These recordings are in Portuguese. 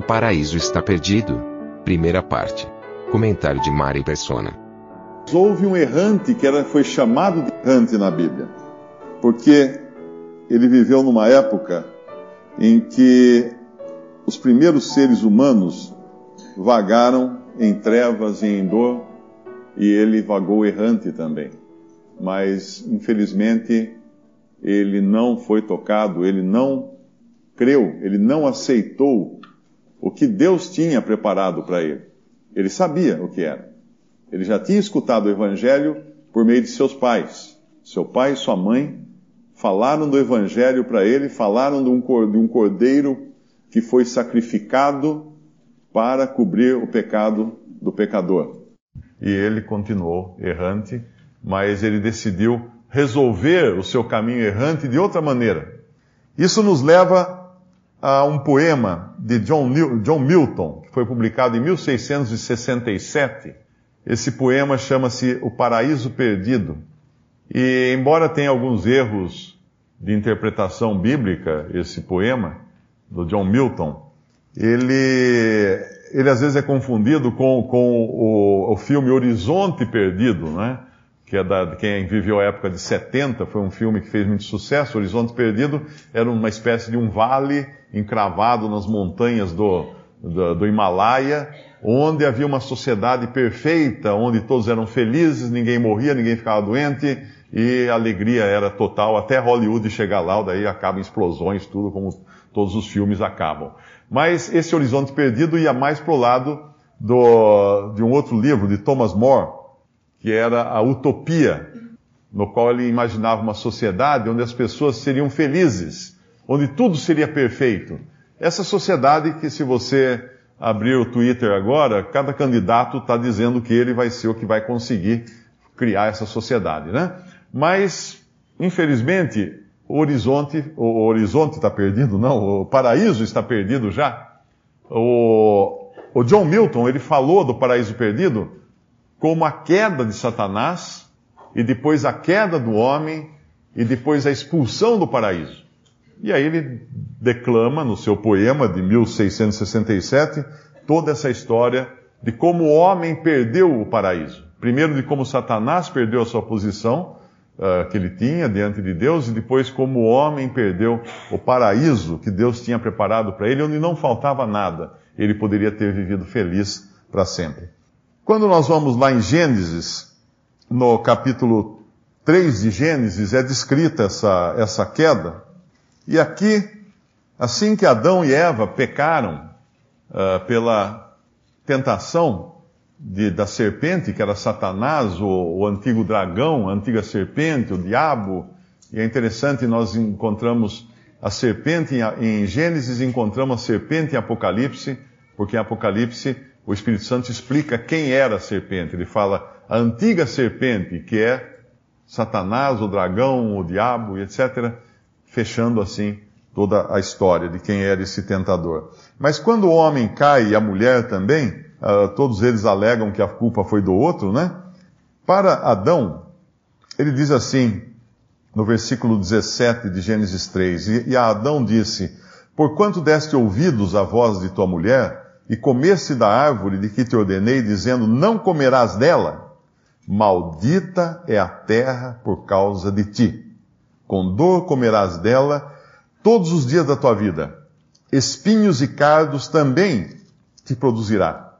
O paraíso está perdido. Primeira parte. Comentário de Mari Persona. Houve um errante que era, foi chamado de errante na Bíblia, porque ele viveu numa época em que os primeiros seres humanos vagaram em trevas e em dor, e ele vagou errante também. Mas, infelizmente, ele não foi tocado, ele não creu, ele não aceitou o que Deus tinha preparado para ele. Ele sabia o que era. Ele já tinha escutado o Evangelho por meio de seus pais. Seu pai e sua mãe falaram do Evangelho para ele, falaram de um cordeiro que foi sacrificado para cobrir o pecado do pecador. E ele continuou errante, mas ele decidiu resolver o seu caminho errante de outra maneira. Isso nos leva a um poema de John, John Milton, que foi publicado em 1667. Esse poema chama-se O Paraíso Perdido. E, embora tenha alguns erros de interpretação bíblica, esse poema, do John Milton, ele, ele às vezes é confundido com, com o, o filme Horizonte Perdido, né? Que é da, quem viveu a época de 70, foi um filme que fez muito sucesso. Horizonte Perdido era uma espécie de um vale encravado nas montanhas do, do, do Himalaia, onde havia uma sociedade perfeita, onde todos eram felizes, ninguém morria, ninguém ficava doente, e a alegria era total, até Hollywood chegar lá, daí acabam explosões, tudo como todos os filmes acabam. Mas esse Horizonte Perdido ia mais para o lado do, de um outro livro, de Thomas More, que era a Utopia, no qual ele imaginava uma sociedade onde as pessoas seriam felizes, onde tudo seria perfeito. Essa sociedade que, se você abrir o Twitter agora, cada candidato está dizendo que ele vai ser o que vai conseguir criar essa sociedade, né? Mas, infelizmente, o horizonte, o horizonte está perdido, não, o paraíso está perdido já. O, o John Milton, ele falou do paraíso perdido como a queda de Satanás, e depois a queda do homem, e depois a expulsão do paraíso. E aí ele declama no seu poema de 1667 toda essa história de como o homem perdeu o paraíso. Primeiro de como Satanás perdeu a sua posição, uh, que ele tinha diante de Deus, e depois como o homem perdeu o paraíso que Deus tinha preparado para ele, onde não faltava nada. Ele poderia ter vivido feliz para sempre. Quando nós vamos lá em Gênesis, no capítulo 3 de Gênesis, é descrita essa, essa queda. E aqui, assim que Adão e Eva pecaram uh, pela tentação, de, da serpente, que era Satanás, o, o, antigo dragão, a antiga serpente, o diabo. E é interessante, nós encontramos a serpente em, em Gênesis, encontramos a serpente em Apocalipse, porque em Apocalipse o Espírito Santo explica quem era a serpente. Ele fala a antiga serpente, que é Satanás, o dragão, o diabo, etc., fechando assim toda a história de quem era esse tentador. Mas quando o homem cai e a mulher também, uh, todos eles alegam que a culpa foi do outro, né? Para Adão, ele diz assim, no versículo 17 de Gênesis 3, e, e a Adão disse, Porquanto deste ouvidos à voz de tua mulher, e comeste da árvore de que te ordenei, dizendo, não comerás dela, maldita é a terra por causa de ti. Com dor comerás dela todos os dias da tua vida. Espinhos e cardos também te produzirá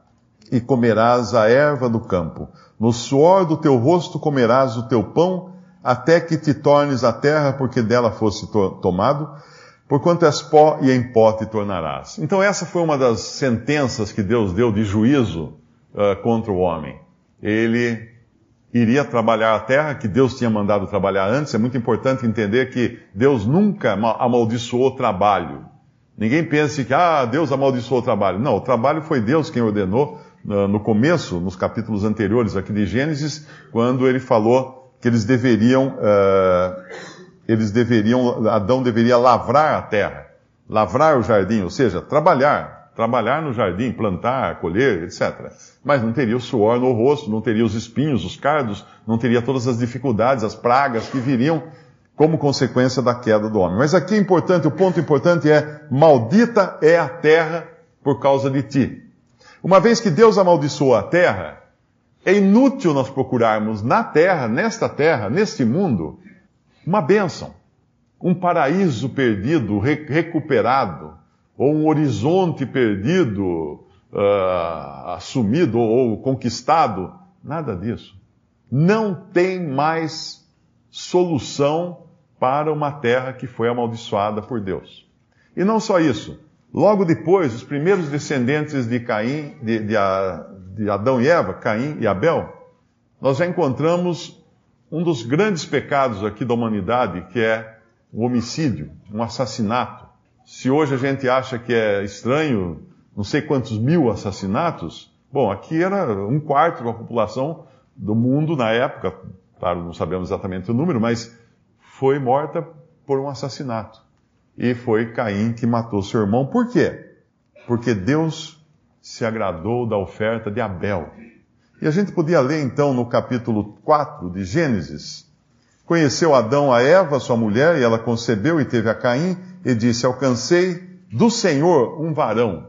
e comerás a erva do campo. No suor do teu rosto comerás o teu pão, até que te tornes a terra, porque dela fosse to tomado, porquanto és pó e em pó te tornarás. Então essa foi uma das sentenças que Deus deu de juízo uh, contra o homem. Ele iria trabalhar a terra, que Deus tinha mandado trabalhar antes. É muito importante entender que Deus nunca amaldiçoou o trabalho. Ninguém pense que, ah, Deus amaldiçoou o trabalho. Não, o trabalho foi Deus quem ordenou no começo, nos capítulos anteriores aqui de Gênesis, quando ele falou que eles deveriam, uh, eles deveriam, Adão deveria lavrar a terra, lavrar o jardim, ou seja, trabalhar, trabalhar no jardim, plantar, colher, etc. Mas não teria o suor no rosto, não teria os espinhos, os cardos, não teria todas as dificuldades, as pragas que viriam como consequência da queda do homem. Mas aqui é importante, o ponto importante é: maldita é a terra por causa de ti. Uma vez que Deus amaldiçoou a terra, é inútil nós procurarmos na terra, nesta terra, neste mundo, uma bênção, um paraíso perdido, re recuperado, ou um horizonte perdido, uh, assumido ou conquistado. Nada disso. Não tem mais solução para uma terra que foi amaldiçoada por Deus. E não só isso. Logo depois, os primeiros descendentes de Caim, de, de, de Adão e Eva, Caim e Abel, nós já encontramos um dos grandes pecados aqui da humanidade, que é o homicídio, um assassinato. Se hoje a gente acha que é estranho, não sei quantos mil assassinatos, bom, aqui era um quarto da população do mundo na época, claro, não sabemos exatamente o número, mas foi morta por um assassinato e foi Caim que matou seu irmão. Por quê? Porque Deus se agradou da oferta de Abel. E a gente podia ler então no capítulo 4 de Gênesis. Conheceu Adão a Eva, sua mulher, e ela concebeu e teve a Caim, e disse: Alcancei do Senhor um varão.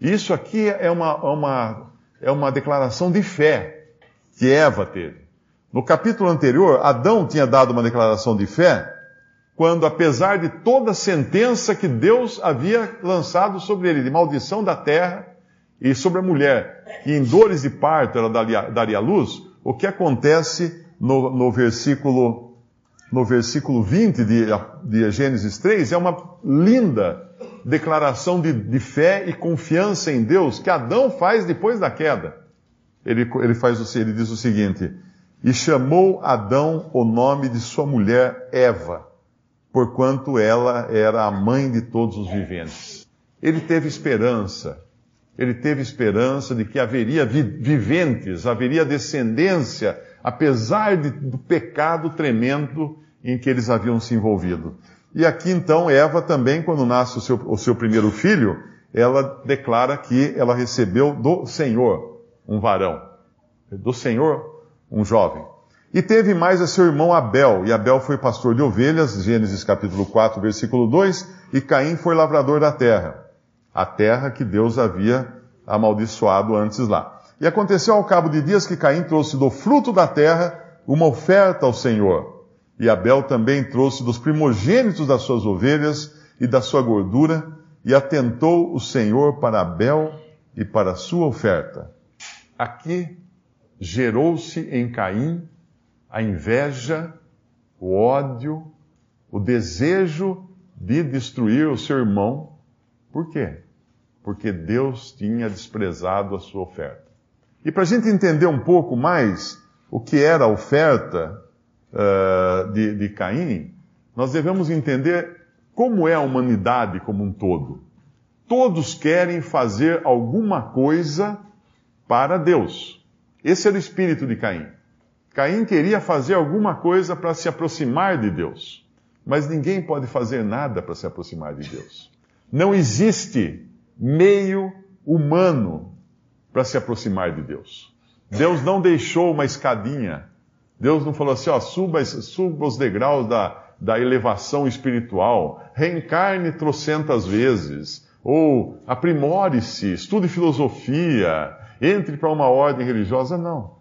Isso aqui é uma, uma, é uma declaração de fé que Eva teve. No capítulo anterior, Adão tinha dado uma declaração de fé quando, apesar de toda a sentença que Deus havia lançado sobre ele, de maldição da terra e sobre a mulher, que em dores de parto ela daria, luz, o que acontece no, no, versículo, no versículo 20 de, de Gênesis 3 é uma linda declaração de, de, fé e confiança em Deus que Adão faz depois da queda. Ele, ele, faz, ele diz o seguinte: E chamou Adão o nome de sua mulher Eva porquanto ela era a mãe de todos os viventes. Ele teve esperança. Ele teve esperança de que haveria viventes, haveria descendência, apesar de, do pecado tremendo em que eles haviam se envolvido. E aqui então Eva também, quando nasce o seu, o seu primeiro filho, ela declara que ela recebeu do Senhor um varão. Do Senhor, um jovem. E teve mais a seu irmão Abel, e Abel foi pastor de ovelhas, Gênesis capítulo 4, versículo 2, e Caim foi lavrador da terra, a terra que Deus havia amaldiçoado antes lá. E aconteceu ao cabo de dias que Caim trouxe do fruto da terra uma oferta ao Senhor, e Abel também trouxe dos primogênitos das suas ovelhas e da sua gordura, e atentou o Senhor para Abel e para a sua oferta. Aqui gerou-se em Caim a inveja, o ódio, o desejo de destruir o seu irmão. Por quê? Porque Deus tinha desprezado a sua oferta. E para a gente entender um pouco mais o que era a oferta uh, de, de Caim, nós devemos entender como é a humanidade como um todo. Todos querem fazer alguma coisa para Deus. Esse era o espírito de Caim. Caim queria fazer alguma coisa para se aproximar de Deus, mas ninguém pode fazer nada para se aproximar de Deus. Não existe meio humano para se aproximar de Deus. Deus não deixou uma escadinha. Deus não falou assim, ó, suba, suba os degraus da, da elevação espiritual, reencarne trocentas vezes, ou aprimore-se, estude filosofia, entre para uma ordem religiosa. Não.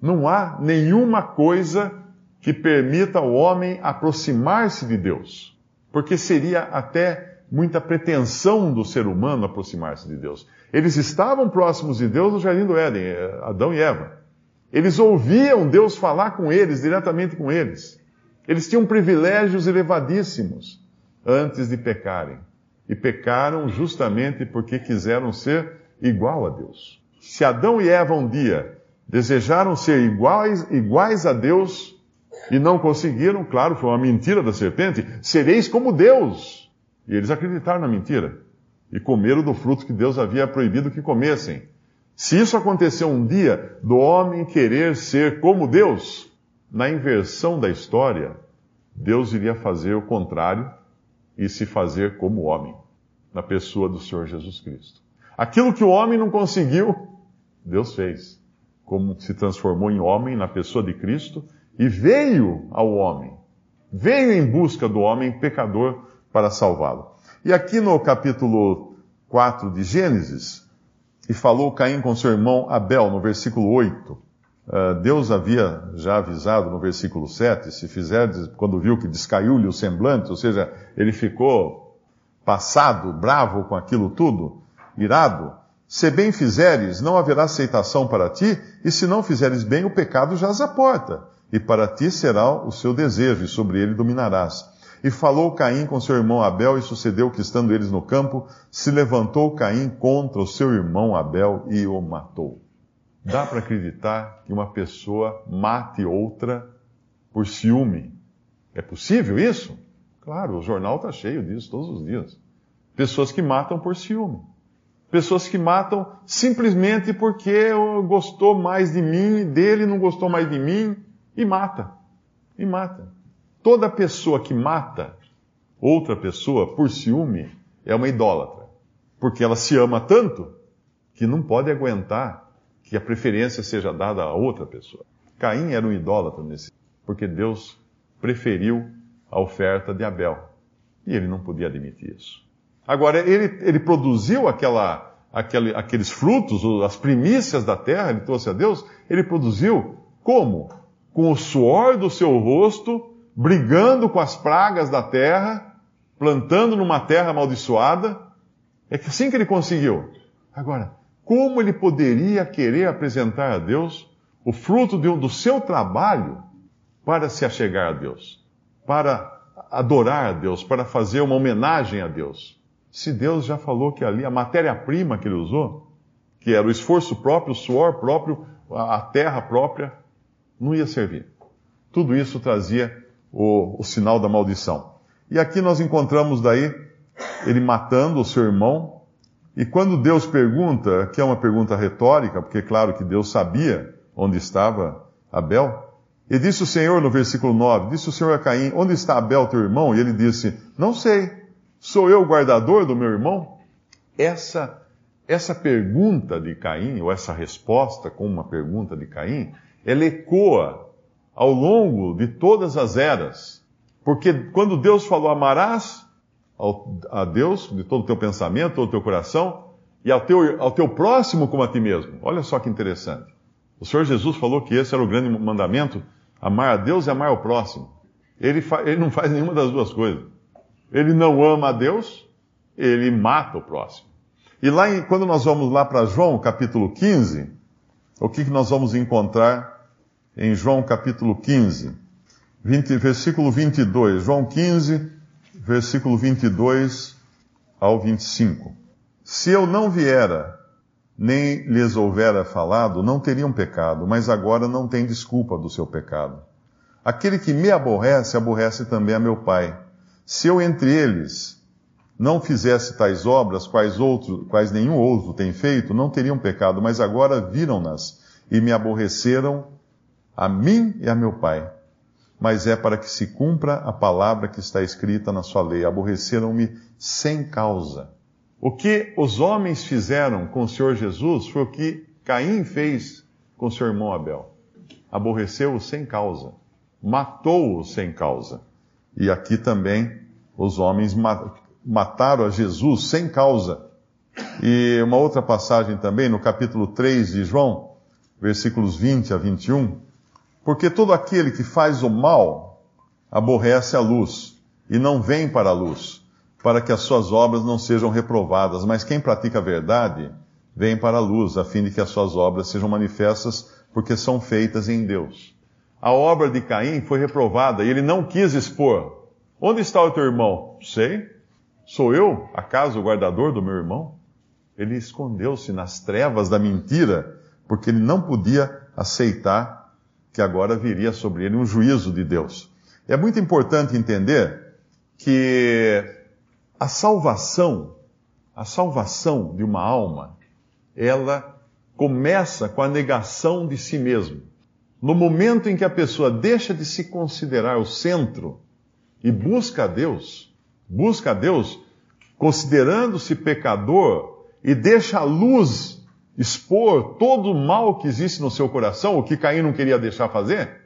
Não há nenhuma coisa que permita ao homem aproximar-se de Deus, porque seria até muita pretensão do ser humano aproximar-se de Deus. Eles estavam próximos de Deus no jardim do Éden, eh, Adão e Eva. Eles ouviam Deus falar com eles, diretamente com eles. Eles tinham privilégios elevadíssimos antes de pecarem. E pecaram justamente porque quiseram ser igual a Deus. Se Adão e Eva um dia Desejaram ser iguais, iguais a Deus e não conseguiram, claro, foi uma mentira da serpente. Sereis como Deus. E eles acreditaram na mentira e comeram do fruto que Deus havia proibido que comessem. Se isso aconteceu um dia do homem querer ser como Deus, na inversão da história, Deus iria fazer o contrário e se fazer como homem, na pessoa do Senhor Jesus Cristo. Aquilo que o homem não conseguiu, Deus fez. Como se transformou em homem na pessoa de Cristo e veio ao homem. Veio em busca do homem pecador para salvá-lo. E aqui no capítulo 4 de Gênesis, e falou Caim com seu irmão Abel, no versículo 8. Uh, Deus havia já avisado no versículo 7, se fizerdes, quando viu que descaiu-lhe o semblante, ou seja, ele ficou passado, bravo com aquilo tudo, irado. Se bem fizeres, não haverá aceitação para ti, e se não fizeres bem, o pecado jaz à porta, e para ti será o seu desejo, e sobre ele dominarás. E falou Caim com seu irmão Abel, e sucedeu que, estando eles no campo, se levantou Caim contra o seu irmão Abel e o matou. Dá para acreditar que uma pessoa mate outra por ciúme? É possível isso? Claro, o jornal está cheio disso todos os dias. Pessoas que matam por ciúme. Pessoas que matam simplesmente porque gostou mais de mim, dele não gostou mais de mim, e mata. E mata. Toda pessoa que mata outra pessoa por ciúme é uma idólatra. Porque ela se ama tanto que não pode aguentar que a preferência seja dada a outra pessoa. Caim era um idólatra nesse, porque Deus preferiu a oferta de Abel. E ele não podia admitir isso. Agora, ele, ele produziu aquela, aquele, aqueles frutos, as primícias da terra, ele trouxe a Deus, ele produziu como? Com o suor do seu rosto brigando com as pragas da terra, plantando numa terra amaldiçoada. É assim que ele conseguiu. Agora, como ele poderia querer apresentar a Deus o fruto de, do seu trabalho para se achegar a Deus, para adorar a Deus, para fazer uma homenagem a Deus? Se Deus já falou que ali a matéria-prima que ele usou, que era o esforço próprio, o suor próprio, a terra própria, não ia servir. Tudo isso trazia o, o sinal da maldição. E aqui nós encontramos daí ele matando o seu irmão. E quando Deus pergunta, que é uma pergunta retórica, porque é claro que Deus sabia onde estava Abel, e disse o Senhor no versículo 9, disse o Senhor a Caim, onde está Abel teu irmão? E ele disse, não sei, sou eu o guardador do meu irmão? Essa, essa pergunta de Caim, ou essa resposta com uma pergunta de Caim, ela ecoa ao longo de todas as eras. Porque quando Deus falou amarás a Deus de todo o teu pensamento, todo o teu coração, e ao teu, ao teu próximo como a ti mesmo. Olha só que interessante. O Senhor Jesus falou que esse era o grande mandamento, amar a Deus e amar o próximo. Ele, ele não faz nenhuma das duas coisas. Ele não ama a Deus, ele mata o próximo. E lá, quando nós vamos lá para João, capítulo 15, o que, que nós vamos encontrar em João capítulo 15, 20, versículo 22. João 15, versículo 22 ao 25. Se eu não viera, nem lhes houvera falado, não teriam pecado, mas agora não tem desculpa do seu pecado. Aquele que me aborrece, aborrece também a meu Pai. Se eu entre eles não fizesse tais obras, quais, outro, quais nenhum outro tem feito, não teriam pecado, mas agora viram-nas e me aborreceram a mim e a meu Pai, mas é para que se cumpra a palavra que está escrita na sua lei. Aborreceram-me sem causa. O que os homens fizeram com o Senhor Jesus foi o que Caim fez com seu irmão Abel. Aborreceu-o sem causa. Matou-o sem causa. E aqui também os homens mataram a Jesus sem causa. E uma outra passagem também, no capítulo 3 de João, versículos 20 a 21, porque todo aquele que faz o mal aborrece a luz e não vem para a luz, para que as suas obras não sejam reprovadas. Mas quem pratica a verdade vem para a luz, a fim de que as suas obras sejam manifestas, porque são feitas em Deus. A obra de Caim foi reprovada e ele não quis expor. Onde está o teu irmão? Sei. Sou eu, acaso, o guardador do meu irmão? Ele escondeu-se nas trevas da mentira, porque ele não podia aceitar que agora viria sobre ele um juízo de Deus. É muito importante entender que a salvação, a salvação de uma alma, ela começa com a negação de si mesmo. No momento em que a pessoa deixa de se considerar o centro e busca a Deus, busca a Deus considerando-se pecador e deixa a luz expor todo o mal que existe no seu coração, o que Caim não queria deixar fazer,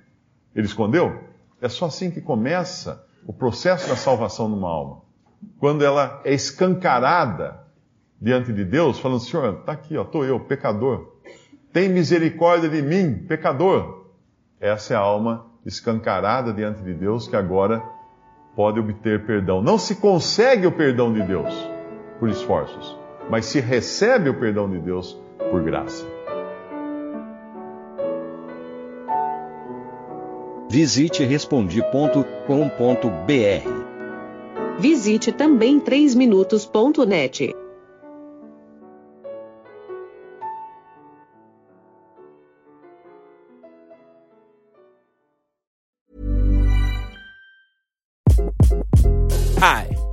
ele escondeu. É só assim que começa o processo da salvação de uma alma. Quando ela é escancarada diante de Deus, falando: Senhor, está aqui, estou eu, pecador. Tem misericórdia de mim, pecador. Essa é a alma escancarada diante de Deus que agora pode obter perdão. Não se consegue o perdão de Deus por esforços, mas se recebe o perdão de Deus por graça. Visite respondi.com.br. Visite também 3minutos.net.